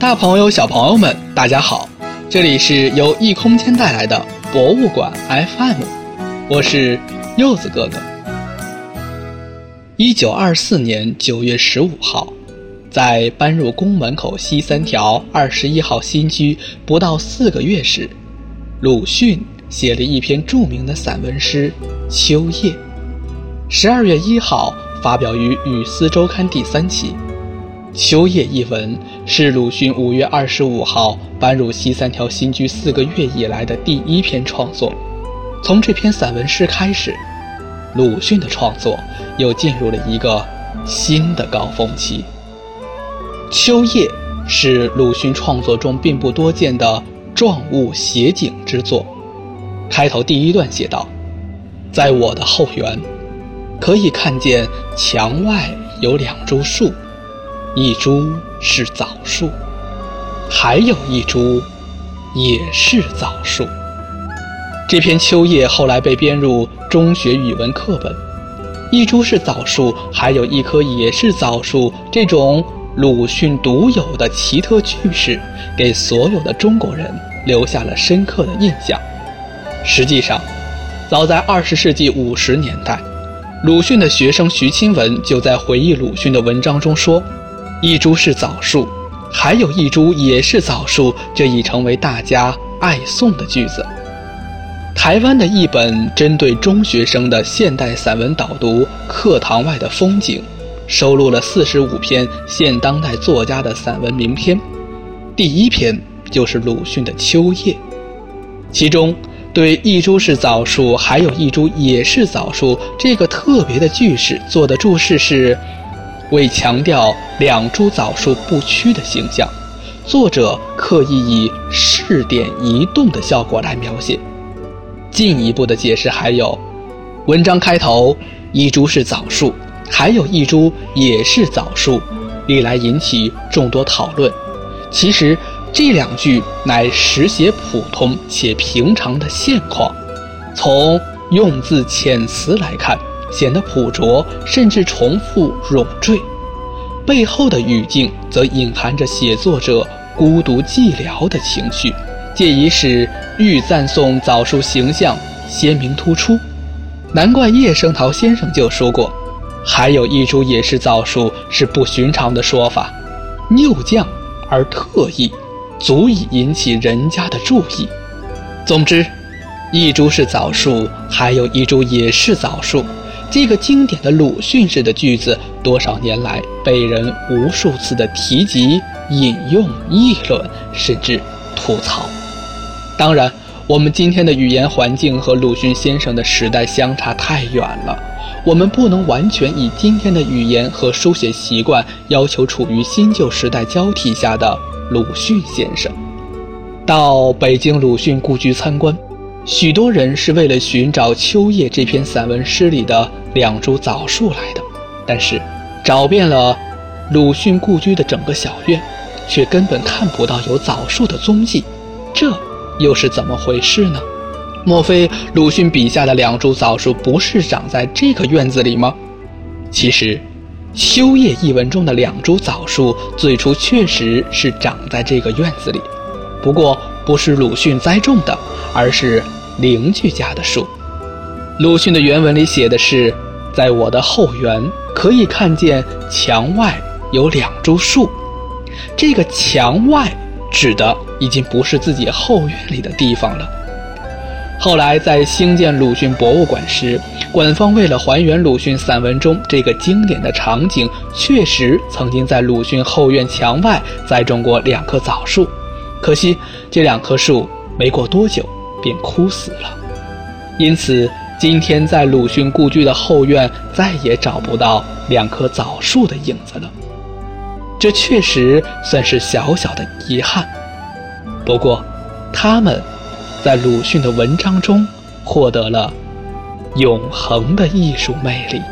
大朋友、小朋友们，大家好！这里是由异空间带来的博物馆 FM，我是柚子哥哥。一九二四年九月十五号，在搬入宫门口西三条二十一号新居不到四个月时，鲁迅写了一篇著名的散文诗《秋夜》，十二月一号发表于《语丝周刊》第三期。《秋夜》一文是鲁迅五月二十五号搬入西三条新居四个月以来的第一篇创作。从这篇散文诗开始，鲁迅的创作又进入了一个新的高峰期。《秋夜》是鲁迅创作中并不多见的状物写景之作。开头第一段写道：“在我的后园，可以看见墙外有两株树。”一株是枣树，还有一株也是枣树。这篇《秋叶》后来被编入中学语文课本。一株是枣树，还有一棵也是枣树，这种鲁迅独有的奇特句式，给所有的中国人留下了深刻的印象。实际上，早在二十世纪五十年代，鲁迅的学生徐清文就在回忆鲁迅的文章中说。一株是枣树，还有一株也是枣树，这已成为大家爱诵的句子。台湾的一本针对中学生的现代散文导读《课堂外的风景》，收录了四十五篇现当代作家的散文名篇，第一篇就是鲁迅的《秋夜》，其中对“一株是枣树，还有一株也是枣树”这个特别的句式做的注释是。为强调两株枣树不屈的形象，作者刻意以试点移动的效果来描写。进一步的解释还有，文章开头一株是枣树，还有一株也是枣树，历来引起众多讨论。其实这两句乃实写普通且平常的现况，从用字遣词来看。显得朴拙，甚至重复冗赘，背后的语境则隐含着写作者孤独寂寥的情绪，借以使欲赞颂枣树形象鲜明突出。难怪叶圣陶先生就说过：“还有一株也是枣树，是不寻常的说法，拗将而特异，足以引起人家的注意。”总之，一株是枣树，还有一株也是枣树。这个经典的鲁迅式的句子，多少年来被人无数次的提及、引用、议论，甚至吐槽。当然，我们今天的语言环境和鲁迅先生的时代相差太远了，我们不能完全以今天的语言和书写习惯要求处于新旧时代交替下的鲁迅先生。到北京鲁迅故居参观。许多人是为了寻找《秋夜》这篇散文诗里的两株枣树来的，但是找遍了鲁迅故居的整个小院，却根本看不到有枣树的踪迹，这又是怎么回事呢？莫非鲁迅笔下的两株枣树不是长在这个院子里吗？其实，《秋夜》一文中的两株枣树最初确实是长在这个院子里，不过不是鲁迅栽种的，而是。邻居家的树，鲁迅的原文里写的是，在我的后园可以看见墙外有两株树，这个墙外指的已经不是自己后院里的地方了。后来在兴建鲁迅博物馆时，馆方为了还原鲁迅散文中这个经典的场景，确实曾经在鲁迅后院墙外栽种过两棵枣树，可惜这两棵树没过多久。便枯死了，因此今天在鲁迅故居的后院再也找不到两棵枣树的影子了。这确实算是小小的遗憾，不过，他们在鲁迅的文章中获得了永恒的艺术魅力。